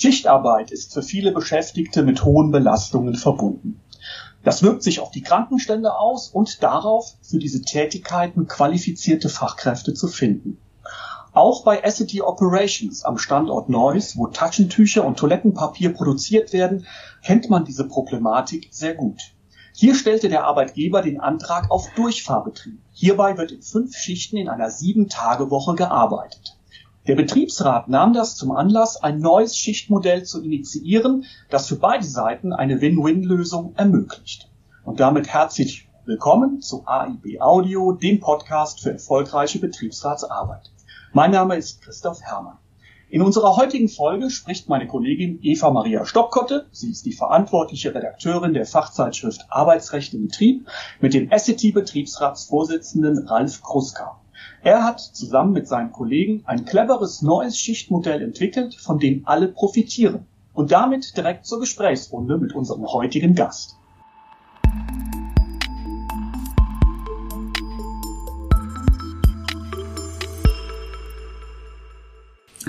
Schichtarbeit ist für viele Beschäftigte mit hohen Belastungen verbunden. Das wirkt sich auf die Krankenstände aus und darauf, für diese Tätigkeiten qualifizierte Fachkräfte zu finden. Auch bei Essity Operations am Standort Neuss, wo Taschentücher und Toilettenpapier produziert werden, kennt man diese Problematik sehr gut. Hier stellte der Arbeitgeber den Antrag auf Durchfahrbetrieb. Hierbei wird in fünf Schichten in einer Sieben-Tage-Woche gearbeitet. Der Betriebsrat nahm das zum Anlass, ein neues Schichtmodell zu initiieren, das für beide Seiten eine Win-Win-Lösung ermöglicht. Und damit herzlich willkommen zu AIB Audio, dem Podcast für erfolgreiche Betriebsratsarbeit. Mein Name ist Christoph Herrmann. In unserer heutigen Folge spricht meine Kollegin Eva Maria Stockkotte, sie ist die verantwortliche Redakteurin der Fachzeitschrift Arbeitsrecht im Betrieb, mit dem SET-Betriebsratsvorsitzenden Ralf Kruska. Er hat zusammen mit seinen Kollegen ein cleveres neues Schichtmodell entwickelt, von dem alle profitieren. Und damit direkt zur Gesprächsrunde mit unserem heutigen Gast.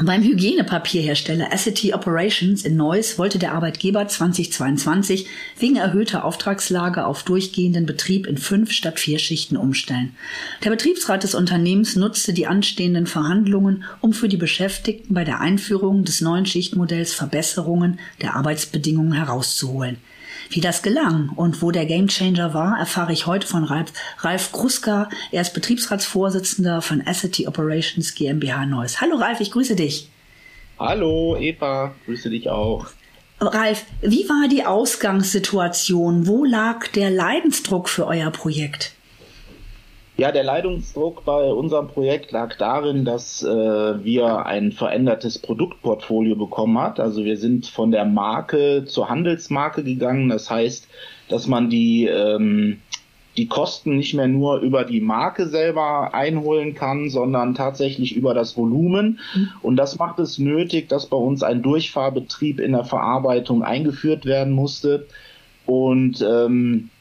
Beim Hygienepapierhersteller Essity Operations in Neuss wollte der Arbeitgeber 2022 wegen erhöhter Auftragslage auf durchgehenden Betrieb in fünf statt vier Schichten umstellen. Der Betriebsrat des Unternehmens nutzte die anstehenden Verhandlungen, um für die Beschäftigten bei der Einführung des neuen Schichtmodells Verbesserungen der Arbeitsbedingungen herauszuholen. Wie das gelang und wo der Gamechanger war, erfahre ich heute von Ralf, Ralf Kruska. Er ist Betriebsratsvorsitzender von Essity Operations GmbH Neuss. Hallo Ralf, ich grüße dich. Hallo Eva, grüße dich auch. Ralf, wie war die Ausgangssituation? Wo lag der Leidensdruck für euer Projekt? Ja, der Leidungsdruck bei unserem Projekt lag darin, dass äh, wir ein verändertes Produktportfolio bekommen hat. Also wir sind von der Marke zur Handelsmarke gegangen. Das heißt, dass man die ähm, die Kosten nicht mehr nur über die Marke selber einholen kann, sondern tatsächlich über das Volumen. Mhm. Und das macht es nötig, dass bei uns ein Durchfahrbetrieb in der Verarbeitung eingeführt werden musste. Und ähm,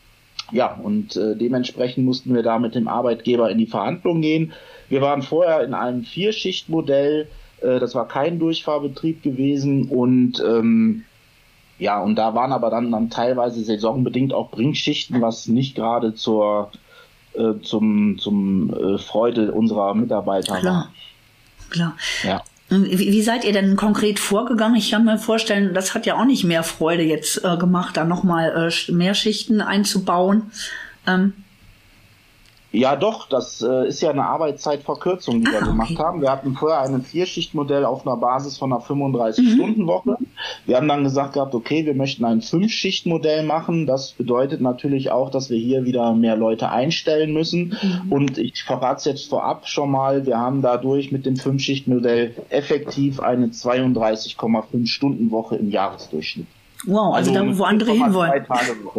ja, und äh, dementsprechend mussten wir da mit dem Arbeitgeber in die Verhandlungen gehen. Wir waren vorher in einem Vierschichtmodell, äh, das war kein Durchfahrbetrieb gewesen und ähm, ja, und da waren aber dann, dann teilweise saisonbedingt auch Brinkschichten, was nicht gerade zur äh, zum zum äh, Freude unserer Mitarbeiter Klar. war. Klar. Ja. Wie, seid ihr denn konkret vorgegangen? Ich kann mir vorstellen, das hat ja auch nicht mehr Freude jetzt äh, gemacht, da nochmal äh, mehr Schichten einzubauen. Ähm, ja, doch, das äh, ist ja eine Arbeitszeitverkürzung, die ah, wir gemacht okay. haben. Wir hatten vorher ein Vierschichtmodell auf einer Basis von einer 35-Stunden-Woche. Mhm. Wir haben dann gesagt gehabt, okay, wir möchten ein Fünf-Schicht-Modell machen. Das bedeutet natürlich auch, dass wir hier wieder mehr Leute einstellen müssen. Mhm. Und ich verrate es jetzt vorab schon mal, wir haben dadurch mit dem Fünf-Schicht-Modell effektiv eine 32,5 Stunden Woche im Jahresdurchschnitt. Wow, also, also da, wo andere hinwollen.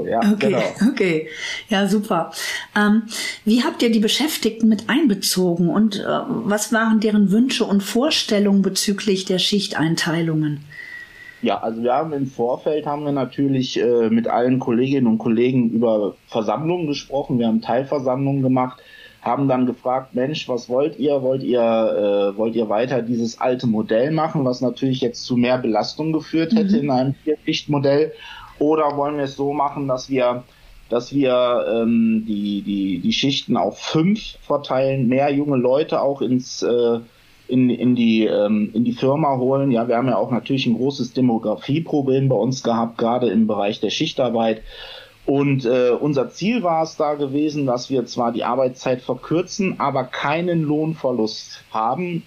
Ja, okay, genau. okay, ja super. Ähm, wie habt ihr die Beschäftigten mit einbezogen und äh, was waren deren Wünsche und Vorstellungen bezüglich der Schichteinteilungen? Ja, also wir haben im Vorfeld haben wir natürlich äh, mit allen Kolleginnen und Kollegen über Versammlungen gesprochen. Wir haben Teilversammlungen gemacht haben dann gefragt, Mensch, was wollt ihr? Wollt ihr, äh, wollt ihr weiter dieses alte Modell machen, was natürlich jetzt zu mehr Belastung geführt hätte mhm. in einem Vierschichtmodell? Oder wollen wir es so machen, dass wir dass wir ähm, die, die, die Schichten auf fünf verteilen, mehr junge Leute auch ins äh, in, in, die, ähm, in die Firma holen. Ja, wir haben ja auch natürlich ein großes Demografieproblem bei uns gehabt, gerade im Bereich der Schichtarbeit. Und äh, unser Ziel war es da gewesen, dass wir zwar die Arbeitszeit verkürzen, aber keinen Lohnverlust haben,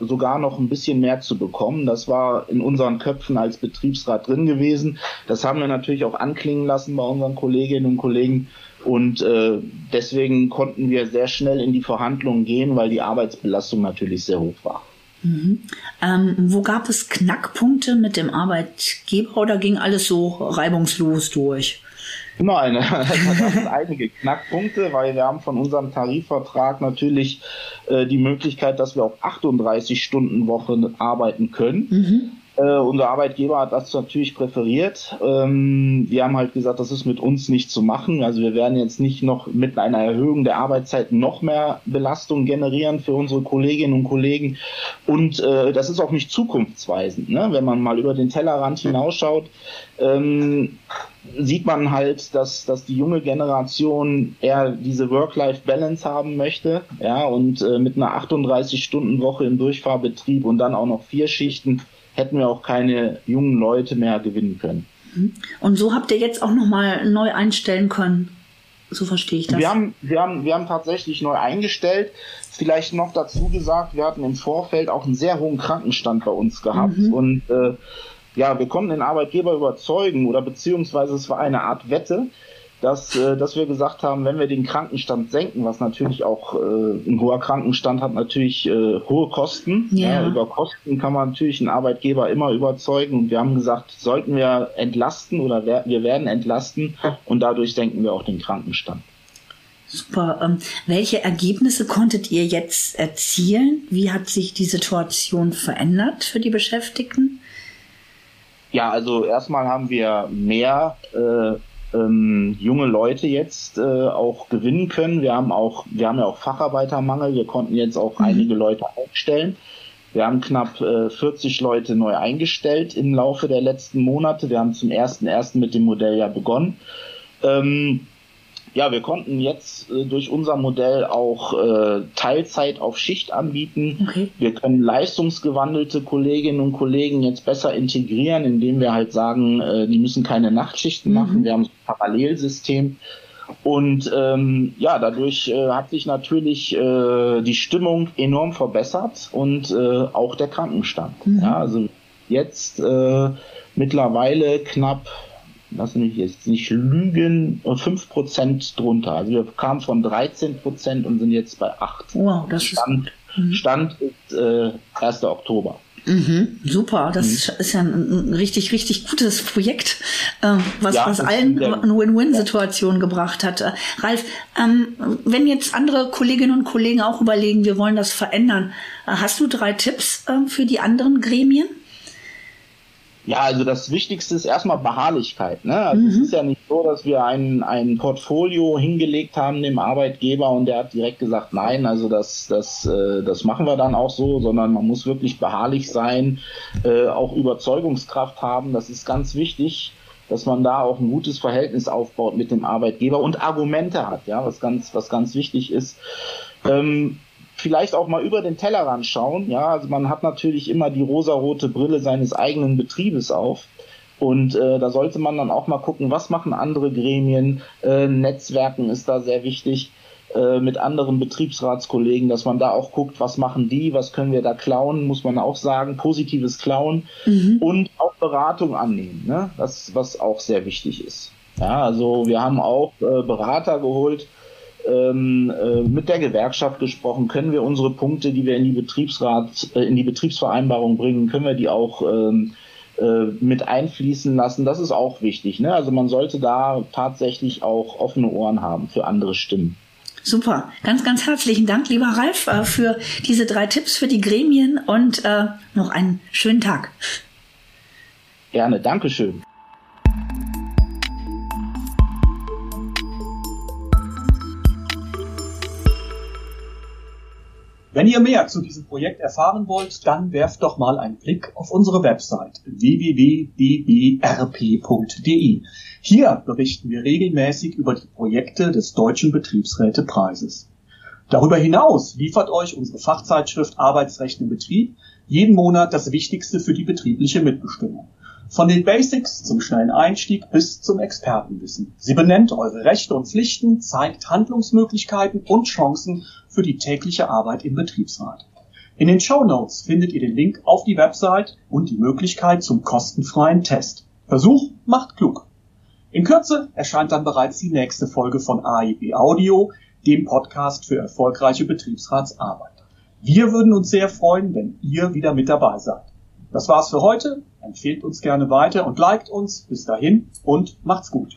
sogar noch ein bisschen mehr zu bekommen. Das war in unseren Köpfen als Betriebsrat drin gewesen. Das haben wir natürlich auch anklingen lassen bei unseren Kolleginnen und Kollegen. Und äh, deswegen konnten wir sehr schnell in die Verhandlungen gehen, weil die Arbeitsbelastung natürlich sehr hoch war. Mhm. Ähm, wo gab es Knackpunkte mit dem Arbeitgeber oder ging alles so reibungslos durch? Nein, da gab es einige Knackpunkte, weil wir haben von unserem Tarifvertrag natürlich äh, die Möglichkeit, dass wir auf 38 Stunden Woche arbeiten können. Mhm. Äh, unser Arbeitgeber hat das natürlich präferiert. Ähm, wir haben halt gesagt, das ist mit uns nicht zu machen. Also wir werden jetzt nicht noch mit einer Erhöhung der Arbeitszeit noch mehr Belastung generieren für unsere Kolleginnen und Kollegen. Und äh, das ist auch nicht zukunftsweisend. Ne? Wenn man mal über den Tellerrand hinausschaut, ähm, sieht man halt, dass, dass die junge Generation eher diese Work-Life-Balance haben möchte, ja, und äh, mit einer 38-Stunden-Woche im Durchfahrbetrieb und dann auch noch vier Schichten hätten wir auch keine jungen Leute mehr gewinnen können. Mhm. Und so habt ihr jetzt auch nochmal neu einstellen können. So verstehe ich das. Wir haben, wir haben, wir haben tatsächlich neu eingestellt. Vielleicht noch dazu gesagt, wir hatten im Vorfeld auch einen sehr hohen Krankenstand bei uns gehabt mhm. und äh, ja, wir konnten den Arbeitgeber überzeugen oder beziehungsweise es war eine Art Wette, dass, äh, dass wir gesagt haben, wenn wir den Krankenstand senken, was natürlich auch äh, ein hoher Krankenstand hat natürlich äh, hohe Kosten. Ja. ja. über Kosten kann man natürlich einen Arbeitgeber immer überzeugen. Und wir haben gesagt, sollten wir entlasten oder wir werden entlasten und dadurch senken wir auch den Krankenstand. Super. Ähm, welche Ergebnisse konntet ihr jetzt erzielen? Wie hat sich die Situation verändert für die Beschäftigten? Ja, also erstmal haben wir mehr äh, ähm, junge Leute jetzt äh, auch gewinnen können. Wir haben auch, wir haben ja auch Facharbeitermangel. Wir konnten jetzt auch mhm. einige Leute einstellen. Wir haben knapp äh, 40 Leute neu eingestellt im Laufe der letzten Monate. Wir haben zum ersten ersten mit dem Modell ja begonnen. Ähm, ja, wir konnten jetzt äh, durch unser Modell auch äh, Teilzeit auf Schicht anbieten. Okay. Wir können leistungsgewandelte Kolleginnen und Kollegen jetzt besser integrieren, indem wir halt sagen, äh, die müssen keine Nachtschichten mhm. machen. Wir haben so ein Parallelsystem. Und ähm, ja, dadurch äh, hat sich natürlich äh, die Stimmung enorm verbessert und äh, auch der Krankenstand. Mhm. Ja, also jetzt äh, mittlerweile knapp lass mich jetzt nicht lügen, 5% drunter. Also wir kamen von 13% und sind jetzt bei 8. Wow, das Stand, ist, mhm. Stand ist äh, 1. Oktober. Mhm, super, das mhm. ist ja ein, ein, richtig, richtig gutes Projekt, äh, was, ja, was allen eine Win-Win-Situation gebracht hat. Äh, Ralf, ähm, wenn jetzt andere Kolleginnen und Kollegen auch überlegen, wir wollen das verändern, äh, hast du drei Tipps äh, für die anderen Gremien? Ja, also das Wichtigste ist erstmal Beharrlichkeit. Ne? Also mhm. Es ist ja nicht so, dass wir ein, ein Portfolio hingelegt haben dem Arbeitgeber und der hat direkt gesagt, nein, also das, das, äh, das machen wir dann auch so, sondern man muss wirklich beharrlich sein, äh, auch Überzeugungskraft haben. Das ist ganz wichtig, dass man da auch ein gutes Verhältnis aufbaut mit dem Arbeitgeber und Argumente hat, ja, was ganz, was ganz wichtig ist. Ähm, vielleicht auch mal über den Tellerrand schauen. Ja, also man hat natürlich immer die rosarote Brille seines eigenen Betriebes auf. Und äh, da sollte man dann auch mal gucken, was machen andere Gremien. Äh, Netzwerken ist da sehr wichtig äh, mit anderen Betriebsratskollegen, dass man da auch guckt, was machen die, was können wir da klauen, muss man auch sagen, positives Klauen mhm. und auch Beratung annehmen, ne? das, was auch sehr wichtig ist. Ja, also wir haben auch äh, Berater geholt, ähm, äh, mit der Gewerkschaft gesprochen, können wir unsere Punkte, die wir in die Betriebsrat, äh, in die Betriebsvereinbarung bringen, können wir die auch ähm, äh, mit einfließen lassen. Das ist auch wichtig. Ne? Also man sollte da tatsächlich auch offene Ohren haben für andere Stimmen. Super. Ganz, ganz herzlichen Dank, lieber Ralf, äh, für diese drei Tipps für die Gremien und äh, noch einen schönen Tag. Gerne. Dankeschön. Wenn ihr mehr zu diesem Projekt erfahren wollt, dann werft doch mal einen Blick auf unsere Website www.dbrp.de. Hier berichten wir regelmäßig über die Projekte des Deutschen Betriebsrätepreises. Darüber hinaus liefert euch unsere Fachzeitschrift Arbeitsrecht im Betrieb jeden Monat das Wichtigste für die betriebliche Mitbestimmung. Von den Basics zum schnellen Einstieg bis zum Expertenwissen. Sie benennt eure Rechte und Pflichten, zeigt Handlungsmöglichkeiten und Chancen für die tägliche Arbeit im Betriebsrat. In den Show Notes findet ihr den Link auf die Website und die Möglichkeit zum kostenfreien Test. Versuch macht klug. In Kürze erscheint dann bereits die nächste Folge von AIB Audio, dem Podcast für erfolgreiche Betriebsratsarbeit. Wir würden uns sehr freuen, wenn ihr wieder mit dabei seid. Das war's für heute. Empfehlt uns gerne weiter und liked uns. Bis dahin und macht's gut.